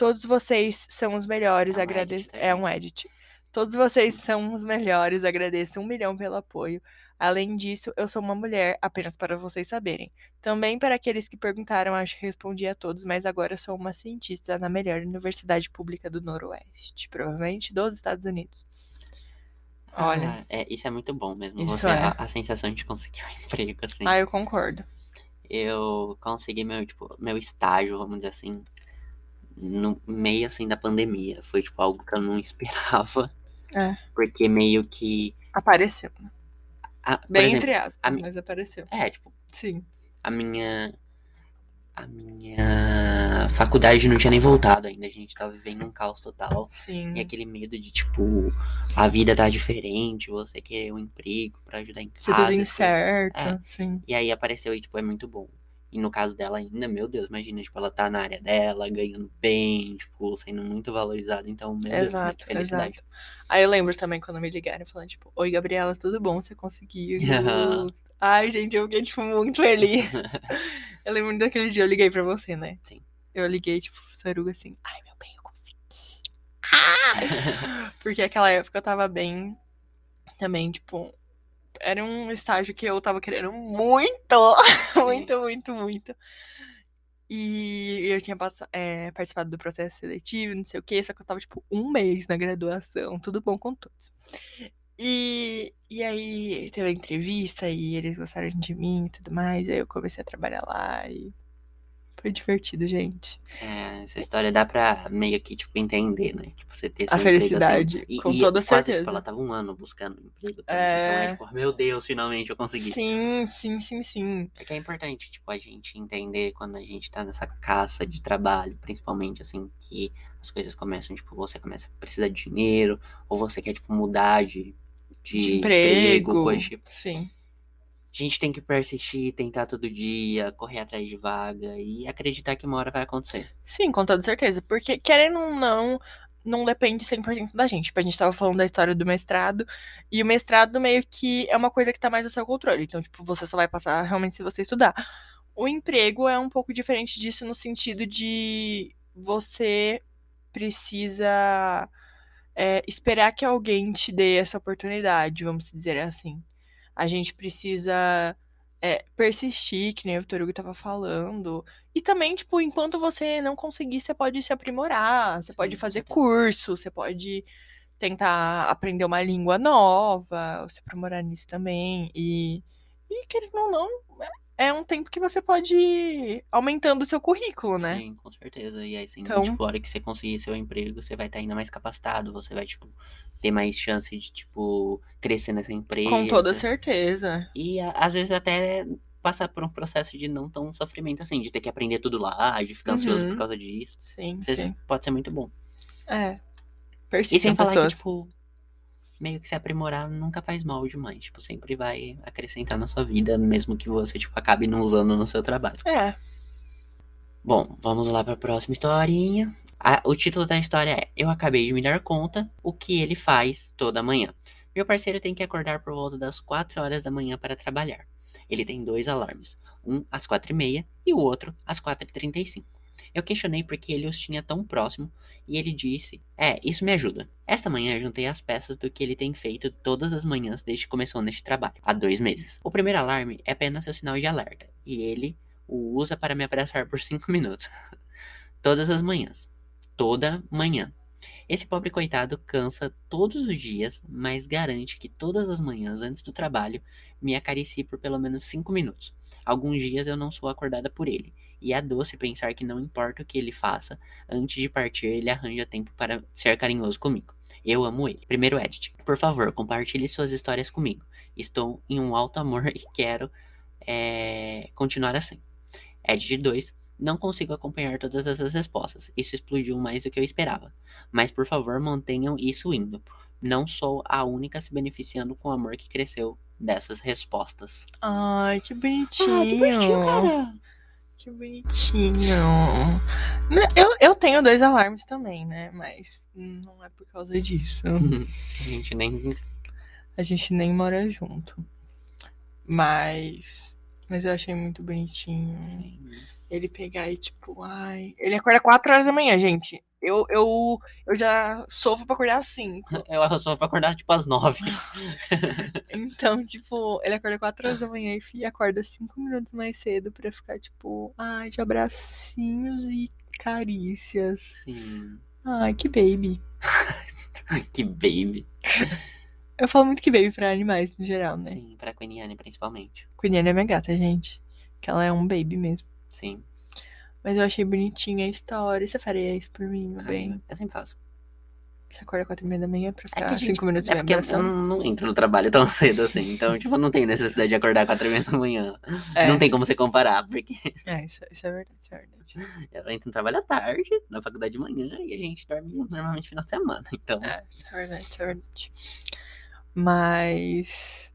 Todos vocês são os melhores, É um agradeço. edit, É um edit. Todos vocês são os melhores, agradeço um milhão pelo apoio. Além disso, eu sou uma mulher, apenas para vocês saberem. Também para aqueles que perguntaram, acho que respondi a todos, mas agora sou uma cientista na melhor universidade pública do Noroeste, provavelmente dos Estados Unidos. Olha. Ah, é, isso é muito bom mesmo. Isso você, é. a, a sensação de conseguir um (laughs) emprego, assim. Ah, eu concordo. Eu consegui meu, tipo, meu estágio, vamos dizer assim, no meio, assim, da pandemia. Foi, tipo, algo que eu não (laughs) esperava. É. Porque meio que... Apareceu. né? a- Bem exemplo, entre aspas, mi- mas apareceu. é, tipo, Sim. a minha... A minha faculdade não tinha nem voltado ainda. A gente tava vivendo um caos total. Sim. E aquele medo de, tipo, a vida tá diferente, você querer um emprego pra ajudar em Se casa. tudo essas coisas. incerto. É. Sim. E aí apareceu e, tipo, é muito bom. E no caso dela ainda, meu Deus, imagina, tipo, ela tá na área dela, ganhando bem, tipo, sendo muito valorizada. Então, meu Deus, né? Exato, Que felicidade. exato. Aí eu lembro também quando me ligaram falando, tipo, oi Gabriela, tudo bom? Você conseguiu? Ai, gente, eu fiquei, tipo, muito feliz. (laughs) eu lembro daquele dia eu liguei pra você, né? Sim. Eu liguei, tipo, Saruga assim, ai meu bem, eu consegui. Ah! (laughs) Porque aquela época eu tava bem também, tipo, era um estágio que eu tava querendo muito, (laughs) muito, muito, muito. E eu tinha é, participado do processo seletivo, não sei o quê, só que eu tava, tipo, um mês na graduação, tudo bom com todos. E, e aí teve a entrevista e eles gostaram de mim e tudo mais, aí eu comecei a trabalhar lá e foi divertido, gente. É, essa história dá pra meio que, tipo, entender, né? Tipo, você ter seu A emprego, felicidade, assim, e, com e toda quase, certeza. Tipo, ela tava um ano buscando emprego também. É. Então é, tipo, meu Deus, finalmente eu consegui. Sim, sim, sim, sim. Porque é importante, tipo, a gente entender quando a gente tá nessa caça de trabalho, principalmente, assim, que as coisas começam, tipo, você começa a precisar de dinheiro, ou você quer, tipo, mudar de, de, De emprego. coisa, tipo, Sim. A gente tem que persistir, tentar todo dia, correr atrás de vaga e acreditar que uma hora vai acontecer. Sim, com toda certeza. Porque, querendo ou não, não depende 100% da gente. Tipo, a gente tava falando da história do mestrado. E o mestrado meio que é uma coisa que tá mais ao seu controle. Então, tipo, você só vai passar realmente se você estudar. O emprego é um pouco diferente disso no sentido de você precisa é, esperar que alguém te dê essa oportunidade, vamos dizer assim. A gente precisa é, persistir, que nem o Vitor Hugo tava falando. E também, tipo, enquanto você não conseguir, você pode se aprimorar, você Sim, pode fazer curso, você pode tentar aprender uma língua nova, se aprimorar nisso também. E, e querendo ou não, é, é um tempo que você pode ir aumentando o seu currículo, né? Sim, com certeza. E aí, assim, Então- tipo, a hora que você conseguir seu emprego, você vai estar ainda mais capacitado, você vai, tipo, ter mais chance de, tipo, crescer nessa empresa. Com toda certeza. E às vezes até passar por um processo de não tão sofrimento assim, de ter que aprender tudo lá, de ficar ansioso Uhum. por causa disso. Sim, sim. pode ser muito bom. É. E Persistem sem falar pessoas. que, tipo, meio que se aprimorar nunca faz mal demais. Tipo, sempre vai acrescentar na sua vida, mesmo que você, tipo, acabe não usando no seu trabalho. É. Bom, vamos lá para a próxima historinha. A- o título da história é Eu acabei de me dar conta o que ele faz toda manhã. Meu parceiro tem que acordar por volta das 4 horas da manhã para trabalhar. Ele tem dois alarmes, um às 4 e meia e o outro às 4 e 35. Eu questionei porque ele os tinha tão próximo e ele disse: É, isso me ajuda. Esta manhã juntei as peças do que ele tem feito todas as manhãs desde que começou neste trabalho, há dois meses. O primeiro alarme é apenas seu sinal de alerta e ele o usa para me abraçar por 5 (laughs) minutos. Todas as manhãs. Toda manhã. Esse pobre coitado cansa todos os dias, mas garante que todas as manhãs antes do trabalho me acaricie por pelo menos 5 minutos. Alguns dias eu não sou acordada por ele, e é doce pensar que não importa o que ele faça, antes de partir ele arranja tempo para ser carinhoso comigo. Eu amo ele. Primeiro edit. Por favor, compartilhe suas histórias comigo. Estou em um alto amor (laughs) e quero é, continuar assim. Edit 2. Não consigo acompanhar todas essas respostas. Isso explodiu mais do que eu esperava. Mas por favor, mantenham isso indo. Não sou a única se beneficiando com o amor que cresceu dessas respostas. Ai, que bonitinho. Ah, que bonitinho, cara. Que bonitinho. Né, Eu, eu tenho dois alarmes também, né? Mas não é por causa disso. (laughs) A gente nem. A gente nem mora junto. Mas. Mas eu achei muito bonitinho. Ele pegar e, tipo, ai. Ele acorda 4 horas da manhã, gente. Eu, eu, eu já sofro pra acordar às 5. (laughs) Eu só vou acordar tipo às nove. (laughs) Então, tipo, ele acorda 4 horas da manhã e acorda 5 minutos mais cedo pra ficar, tipo, ai, de abracinhos e carícias. Sim. Ai, que baby. (laughs) Que baby. Eu falo muito que baby pra animais, no geral, né? Sim, pra Quiniane principalmente. Quiniane é minha gata, gente. Que ela é um baby mesmo. Sim. Mas eu achei bonitinha a história. Você faria isso por mim, meu Ai, bem? eu sempre faço. Você acorda quatro e meia da manhã pra É ficar que, gente, cinco minutos é porque eu não, entro no trabalho tão (laughs) cedo assim. Então, tipo, não tem necessidade de acordar quatro e meia da manhã. É, Não tem como você comparar, porque é isso, isso é verdade, isso é verdade. (laughs) eu entro no trabalho à tarde, na faculdade de manhã, e a gente dorme normalmente no final de semana. Então, É, isso é verdade, isso é verdade. Mas.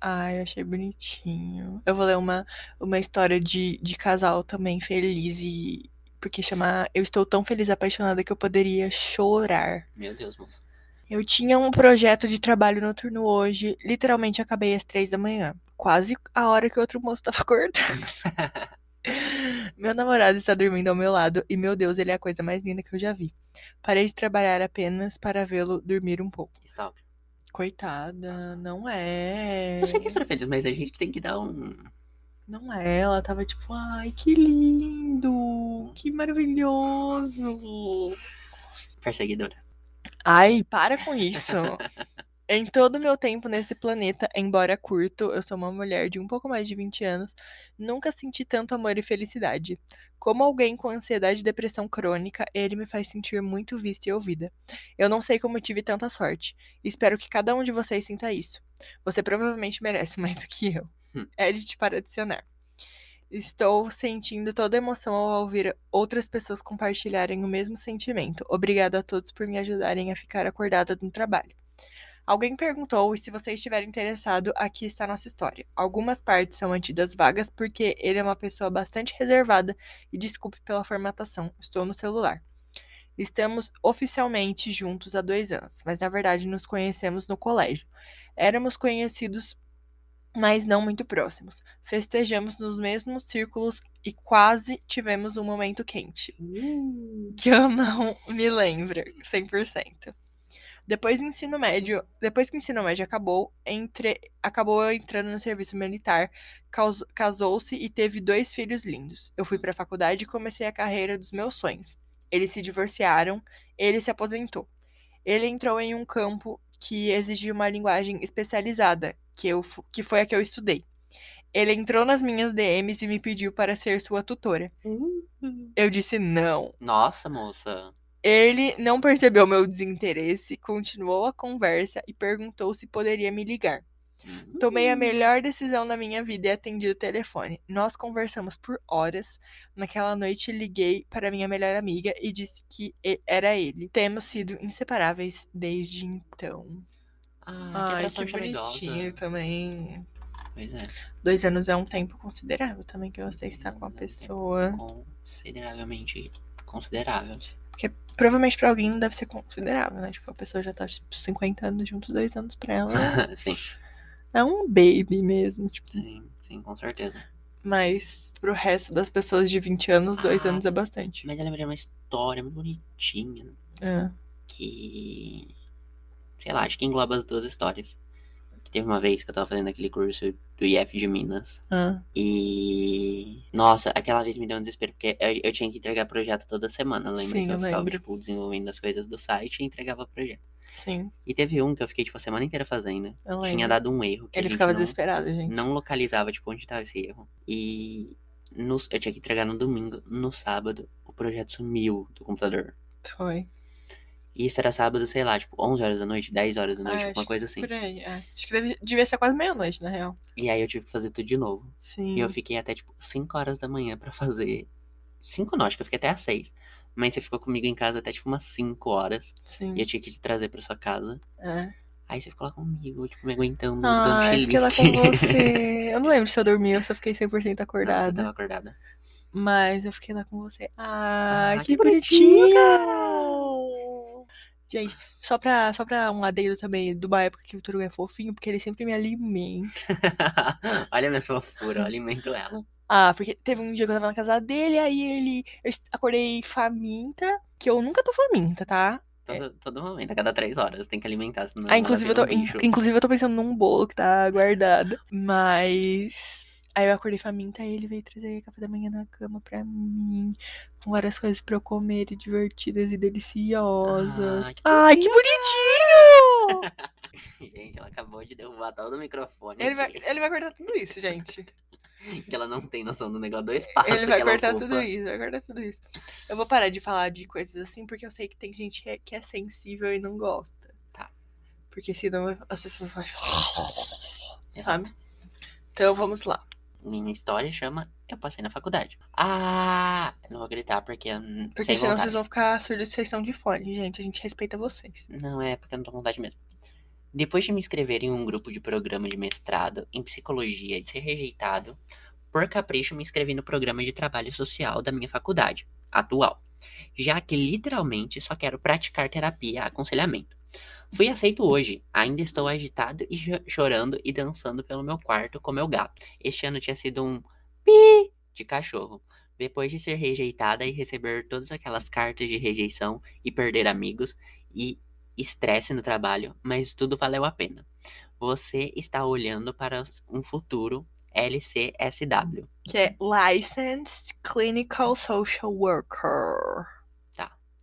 Ai, achei bonitinho. Eu vou ler uma, uma história de, de casal também feliz e. Porque chama Eu Estou Tão Feliz Apaixonada que eu poderia chorar. meu Deus, moça. Eu tinha um projeto de trabalho noturno hoje. Literalmente acabei às três da manhã. Quase a hora que o outro moço tava (laughs) acordando. (laughs) Meu namorado está dormindo ao meu lado e, meu Deus, ele é a coisa mais linda que eu já vi. Parei de trabalhar apenas para vê-lo dormir um pouco. Stop. Coitada, não é. Eu sei que estou feliz, mas a gente tem que dar um. Não é, ela tava tipo, ai, que lindo, que maravilhoso. Perseguidora. Ai, para com isso. (laughs) Em todo o meu tempo nesse planeta, embora curto, eu sou uma mulher de um pouco mais de 20 anos, nunca senti tanto amor e felicidade. Como alguém com ansiedade e depressão crônica, ele me faz sentir muito vista e ouvida. Eu não sei como tive tanta sorte. Espero que cada um de vocês sinta isso. Você provavelmente merece (laughs) mais do que eu. Hum. Edit para adicionar. Estou sentindo toda a emoção ao ouvir outras pessoas compartilharem o mesmo sentimento. Obrigada a todos por me ajudarem a ficar acordada no trabalho. Alguém perguntou e se você estiver interessado, aqui está nossa história. Algumas partes são mantidas vagas porque ele é uma pessoa bastante reservada e desculpe pela formatação, estou no celular. Estamos oficialmente juntos há dois anos, mas na verdade nos conhecemos no colégio. Éramos conhecidos, mas não muito próximos. Festejamos nos mesmos círculos e quase tivemos um momento quente. Que eu não me lembro 100%. Depois do ensino médio, depois que o ensino médio acabou, entre, acabou entrando no serviço militar, casou-se e teve dois filhos lindos. Eu fui para a faculdade e comecei a carreira dos meus sonhos. Eles se divorciaram, ele se aposentou. Ele entrou em um campo que exigia uma linguagem especializada, que, eu, que foi a que eu estudei. Ele entrou nas minhas DMs e me pediu para ser sua tutora. Eu disse não. Nossa, moça. Ele não percebeu meu desinteresse, continuou a conversa e perguntou se poderia me ligar. Hum. Tomei a melhor decisão da minha vida e atendi o telefone. Nós conversamos por horas. Naquela noite liguei para minha melhor amiga e disse que era ele. Temos sido inseparáveis desde então. Ah, que Ai, que charmosa. bonitinho também. Pois é. Dois anos é um tempo considerável também que você está com a é pessoa. Consideravelmente considerável. Provavelmente pra alguém não deve ser considerável, né? Tipo, a pessoa já tá tipo, 50 anos junto, dois anos pra ela. (laughs) sim, É um baby mesmo, tipo. sim, sim, com certeza. Mas pro resto das pessoas de 20 anos, dois Ah. anos é bastante. Mas eu lembrei uma história muito bonitinha É. que. Sei lá, acho que engloba as duas histórias. Teve uma vez que eu tava fazendo aquele curso do IF de Minas. Ah, E. Nossa, aquela vez me deu um desespero, porque eu, eu tinha que entregar projeto toda semana. Lembra Sim, que eu, eu ficava, lembro. tipo, desenvolvendo as coisas do site e entregava projeto. sim, E teve um que eu fiquei, tipo, a semana inteira fazendo. eu Tinha lembro. dado um erro. Ele ficava não, desesperado, gente. não localizava, tipo, onde tava esse erro. E no- eu tinha que entregar no domingo. No sábado, o projeto sumiu do computador. Foi. E isso era sábado, sei lá, tipo, 11 horas da noite, 10 horas da noite, Ah, alguma coisa assim. Por aí, é. Acho que deve- devia ser quase meia-noite, na real. E aí eu tive que fazer tudo de novo. Sim. E eu fiquei até, tipo, 5 horas da manhã pra fazer. 5 não, acho que eu fiquei até às 6. Mas você ficou comigo em casa até, tipo, umas 5 horas. Sim. E eu tinha que te trazer pra sua casa. É. Aí você ficou lá comigo, tipo, me aguentando, Ah, dando eu chilique. fiquei lá com você. (laughs) Eu não lembro se eu dormi, eu só fiquei 100% Não, acordada. você tava acordada. Mas eu fiquei lá com você. Ah, Ah, que, que bonitinho, bonitinho! Gente, só pra, só pra um adendo também, de uma época que o Turu é fofinho, porque ele sempre me alimenta. (laughs) olha a minha fofura, eu alimento ela. Ah, porque teve um dia que eu tava na casa dele, aí ele. Eu acordei faminta, que eu nunca tô faminta, tá? Todo, todo momento, a cada 3 horas, tem que alimentar, senão Ah, inclusive eu, tô, um inclusive eu tô pensando num bolo que tá guardado. Mas. Aí eu acordei faminta e ele veio trazer café da manhã na cama pra mim. Com várias coisas pra eu comer, e divertidas e deliciosas. Ah, que Ai, que bonitinho! (laughs) Gente, ela acabou de derrubar todo o microfone. Ele vai, ele vai cortar tudo isso, gente. (laughs) Que ela não tem noção do negócio do espaço. Ele vai cortar tudo isso, vai cortar tudo isso. Eu vou parar de falar de coisas assim, porque eu sei que tem gente que é, que é sensível e não gosta. Tá. Porque senão as pessoas vão. Exato. Sabe? Então vamos lá. Minha história chama Eu Passei na Faculdade. Ah! Não vou gritar porque. Porque senão vontade. vocês vão ficar surdos vocês estão de fone, gente. A gente respeita vocês. Não é porque eu não tô com vontade mesmo. Depois de me inscrever em um grupo de programa de mestrado em psicologia e ser rejeitado, por capricho me inscrevi no programa de trabalho social da minha faculdade, atual, já que literalmente só quero praticar terapia e aconselhamento. Fui aceito hoje, ainda estou agitado e cho- chorando e dançando pelo meu quarto com meu gato. Este ano tinha sido um pi de cachorro. Depois de ser rejeitada e receber todas aquelas cartas de rejeição e perder amigos e estresse no trabalho, mas tudo valeu a pena. Você está olhando para um futuro LCSW. Que é Licensed Clinical Social Worker.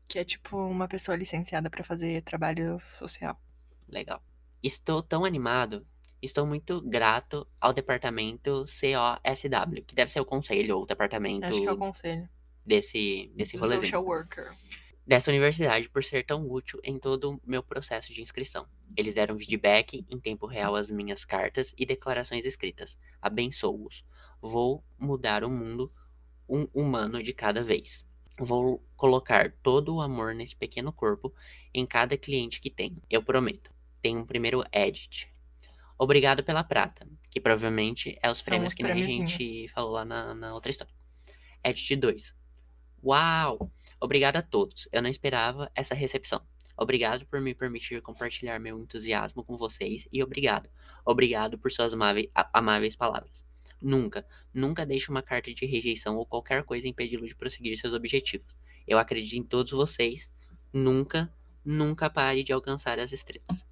Que é tipo uma pessoa licenciada pra fazer trabalho social. Legal. Estou tão animado. Estou muito grato ao departamento COSW, que deve ser o conselho ou o departamento Acho que é o conselho. desse, desse rolezinho. social worker. dessa universidade por ser tão útil em todo o meu processo de inscrição. Eles deram feedback em tempo real às minhas cartas e declarações escritas. Abençoo-os. Vou mudar o mundo um humano de cada vez. Vou colocar todo o amor nesse pequeno corpo em cada cliente que tenho. Eu prometo. Tem um primeiro edit. Obrigado pela prata, que provavelmente é os São prêmios os que a gente falou lá na, na outra história. Edit 2. Uau! Obrigado a todos. Eu não esperava essa recepção. Obrigado por me permitir compartilhar meu entusiasmo com vocês e obrigado. Obrigado por suas amáveis, amáveis palavras. Nunca, nunca deixe uma carta de rejeição ou qualquer coisa impedi-lo de prosseguir seus objetivos. Eu acredito em todos vocês. Nunca, nunca pare de alcançar as estrelas.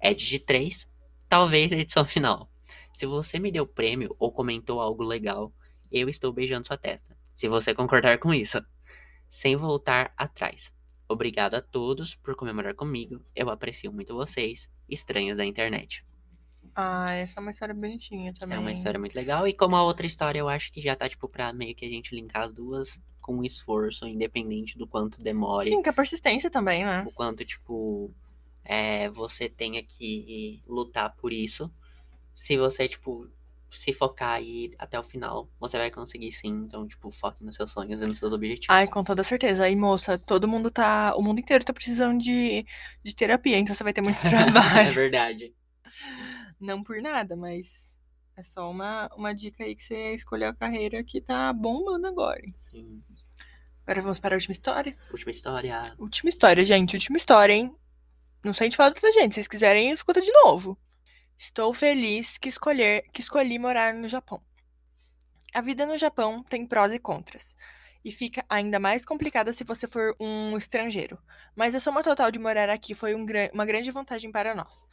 Ed de 3, talvez a edição (laughs) final. Se você me deu prêmio ou comentou algo legal, eu estou beijando sua testa. Se você concordar com isso. Sem voltar atrás. Obrigado a todos por comemorar comigo. Eu aprecio muito vocês, estranhos da internet. Ah, essa é uma história bonitinha também. É uma história muito legal. E como a outra história, eu acho que já tá, tipo, pra meio que a gente linkar as duas com um esforço, independente do quanto demore. Sim, que a persistência também, né? O quanto, tipo, é, você tenha que lutar por isso. Se você, tipo, se focar e ir até o final, você vai conseguir sim. Então, tipo, foque nos seus sonhos e nos seus objetivos. Ai, com toda certeza. Aí, moça, todo mundo tá. O mundo inteiro tá precisando de, de terapia, então você vai ter muito (laughs) é trabalho. verdade. Não por nada, mas é só uma, uma dica aí que você escolheu a carreira que tá bombando agora. Sim. Agora vamos para a última história. Última história. Última história, gente. Última história, hein? Não sente falta da gente. Se vocês quiserem, escuta de novo. Estou feliz que, escolher, que escolhi morar no Japão. A vida no Japão tem prós e contras. E fica ainda mais complicada se você for um estrangeiro. Mas a soma total de morar aqui foi um uma grande vantagem para nós.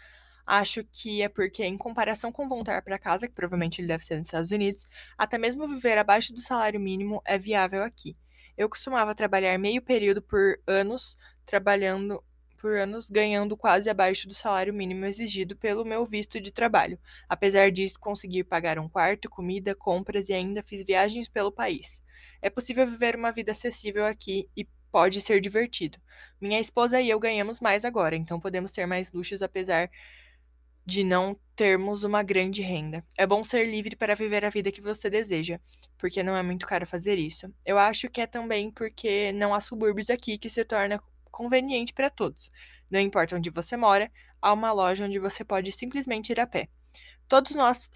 Acho que é porque, em comparação com voltar para casa, que provavelmente ele deve ser nos Estados Unidos, até mesmo viver abaixo do salário mínimo é viável aqui. Eu costumava trabalhar meio período por anos, trabalhando por anos, ganhando quase abaixo do salário mínimo exigido pelo meu visto de trabalho. Apesar disso, consegui pagar um quarto, comida, compras e ainda fiz viagens pelo país. É possível viver uma vida acessível aqui e pode ser divertido. Minha esposa e eu ganhamos mais agora, então podemos ter mais luxos apesar de não termos uma grande renda. É bom ser livre para viver a vida que você deseja, porque não é muito caro fazer isso. Eu acho que é também porque não há subúrbios aqui que se torna conveniente para todos. Não importa onde você mora, há uma loja onde você pode simplesmente ir a pé. Todos nós,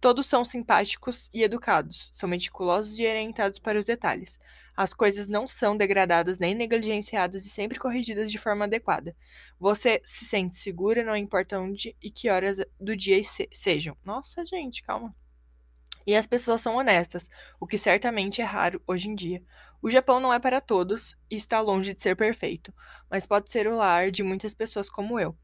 todos são simpáticos e educados, são meticulosos e orientados para os detalhes. As coisas não são degradadas nem negligenciadas e sempre corrigidas de forma adequada. Você se sente segura, não importa onde e que horas do dia se- sejam. Nossa, gente, calma. E as pessoas são honestas, o que certamente é raro hoje em dia. O Japão não é para todos e está longe de ser perfeito, mas pode ser o lar de muitas pessoas como eu.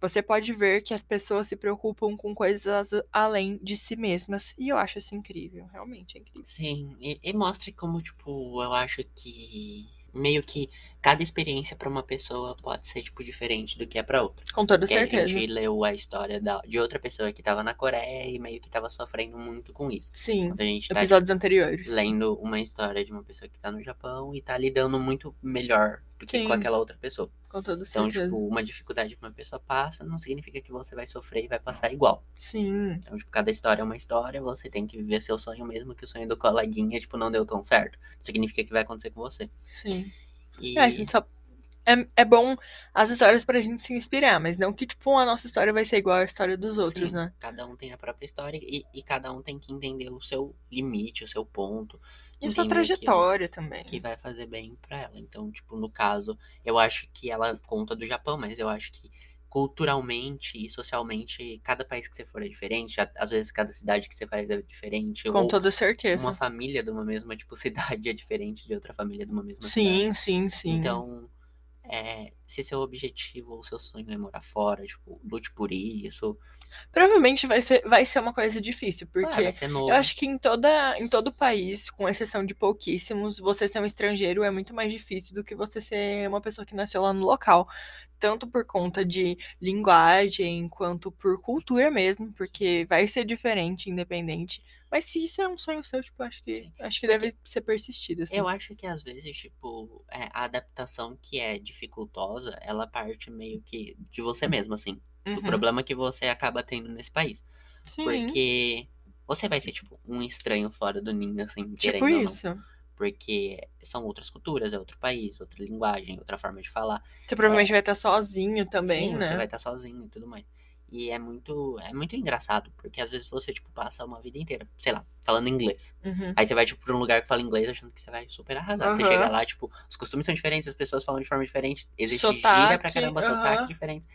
Você pode ver que as pessoas se preocupam com coisas além de si mesmas, e eu acho isso incrível, realmente é incrível. Sim, e, e mostra como, tipo, eu acho que meio que cada experiência pra uma pessoa pode ser, tipo, diferente do que é pra outra. Com toda Porque a certeza. gente leu a história da, de outra pessoa que tava na Coreia e meio que tava sofrendo muito com isso. Sim, a gente tá episódios anteriores. lendo uma história de uma pessoa que tá no Japão e tá lidando muito melhor do que Sim. com aquela outra pessoa. Com toda Então, certeza. tipo, uma dificuldade que uma pessoa passa não significa que você vai sofrer e vai passar igual. Sim, Então, tipo, cada história é uma história, você tem que viver seu sonho mesmo que o sonho do coleguinha, tipo, não deu tão certo. Não significa que vai acontecer com você. sim. E É, a gente só. É, é bom as histórias pra gente se inspirar, mas não que, tipo, a nossa história vai ser igual à história dos outros, sim, né? cada um tem a própria história e, e cada um tem que entender o seu limite, o seu ponto. E a sua aquilo trajetória também. que vai fazer bem pra ela. Então, tipo, no caso, eu acho que ela conta do Japão, mas eu acho que culturalmente e socialmente, cada país que você for é diferente. Às vezes, cada cidade que você faz é diferente. Com toda certeza. uma família de uma mesma, tipo, (laughs) cidade é diferente de outra família de uma mesma Sim, cidade. sim, sim. Então, é, se seu objetivo ou seu sonho é morar fora, tipo, lute por isso. Provavelmente vai ser, vai ser uma coisa difícil, Ah, porque vai ser novo. eu acho que em, toda, em todo país, com exceção de pouquíssimos, você ser um estrangeiro é muito mais difícil do que você ser uma pessoa que nasceu lá no local. Tanto por conta de linguagem, quanto por cultura mesmo, porque vai ser diferente, independente. Mas se isso é um sonho seu, tipo, acho que, Sim. acho que deve ser persistido, assim. Eu acho que às vezes, tipo, é, a adaptação que é dificultosa, ela parte meio que de você mesmo, assim. Do Uhum. problema que você acaba tendo nesse país. Sim, Porque você vai ser, tipo, um estranho fora do ninho, assim, tipo querendo ou não. Porque são outras culturas, é outro país, outra linguagem, outra forma de falar. Você provavelmente vai estar sozinho também, Sim, né? você vai estar sozinho e tudo mais. E é muito, é muito engraçado, porque às vezes você, tipo, passa uma vida inteira, sei lá, falando inglês. Uhum. Aí você vai, tipo, pra um lugar que fala inglês achando que você vai super arrasar. Você Aham. chega lá, tipo, os costumes são diferentes, as pessoas falam de forma diferente, existe gíria Sotaque, pra caramba, aham. sotaque diferente.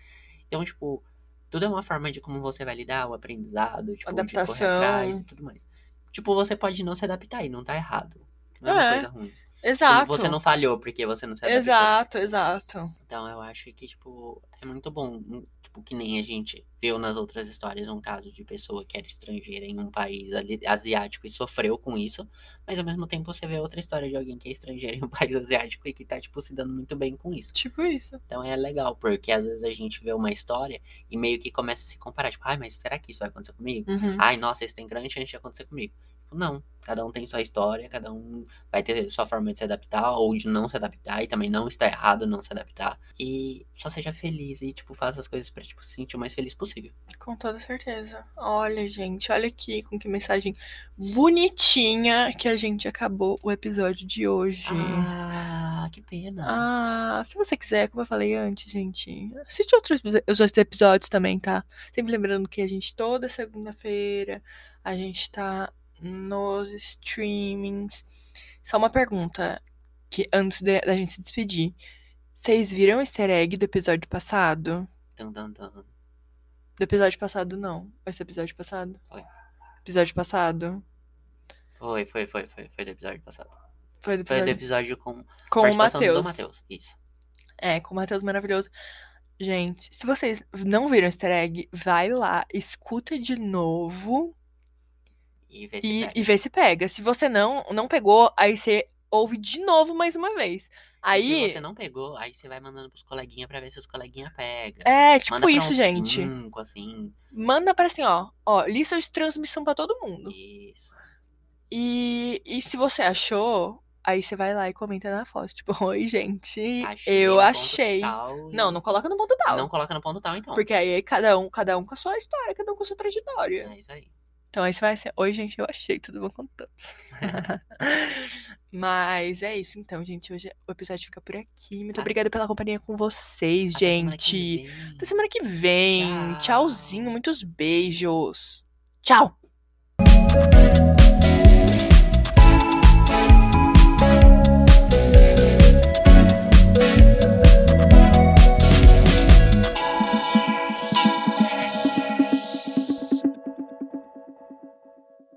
Então, tipo, tudo é uma forma de como você vai lidar, o aprendizado, tipo, de correr Adaptação. atrás e tudo mais. Tipo, você pode não se adaptar e não tá errado. Não é uma É, coisa ruim. Exato. Você não falhou porque você não se adaptou. Exato, exato. Então eu acho que, tipo, é muito bom. Tipo, que nem a gente viu nas outras histórias um caso de pessoa que era estrangeira em um país asiático e sofreu com isso. Mas ao mesmo tempo você vê outra história de alguém que é estrangeiro em um (laughs) país asiático e que tá, tipo, se dando muito bem com isso. Tipo isso. Então é legal, porque às vezes a gente vê uma história e meio que começa a se comparar. Tipo, ai, mas será que isso vai acontecer comigo? Uhum. Ai, nossa, isso tem grande chance de acontecer comigo. Tipo, Não, cada um tem sua história, cada um vai ter sua forma de se adaptar ou de não se adaptar, e também não está errado não se adaptar. E só seja feliz e, tipo, faça as coisas pra, tipo, se sentir o mais feliz possível. Com toda certeza. Olha, gente, olha aqui com que mensagem bonitinha que a gente acabou o episódio de hoje. Ah, que pena. Ah, se você quiser, como eu falei antes, gente, assiste outros, os outros episódios também, tá? Sempre lembrando que a gente, toda segunda-feira, a gente tá nos streamings. Só uma pergunta, que antes da gente se despedir. Vocês viram o easter egg do episódio passado? Tan, tan, tan. Do episódio passado, não. Vai ser episódio passado? Foi. Episódio passado? Foi, foi, foi, foi, foi do episódio passado. Foi do Foi do episódio episódio com com o Matheus. Isso. É, com o Matheus maravilhoso. Gente, se vocês não viram o easter egg, vai lá, escuta de novo E vê se e, pega. e vê se pega. Se você não, não pegou, aí você ouve de novo mais uma vez. E Aí. se você não pegou, aí você vai mandando pros coleguinhas pra ver se os coleguinhas pegam. É, tipo Manda isso, gente. cinco, assim. Manda pra assim, ó. Ó, lista de transmissão pra todo mundo. Isso. E, e se você achou, aí você vai lá e comenta na foto. Tipo, (laughs) oi, gente, Achei eu achei. tal Não, não coloca no ponto tal. Não coloca no ponto tal, então. Porque aí é cada um, cada um com a sua história, cada um com a sua trajetória. É isso aí. Então aí você vai ser, oi, gente, eu achei, tudo bom com todos. (laughs) Mas é isso então, gente. Hoje o episódio fica por aqui. Muito Ah. obrigada pela companhia com vocês, Até semana gente. vem. Até semana que vem. Tchau. Tchauzinho, muitos beijos. Tchau!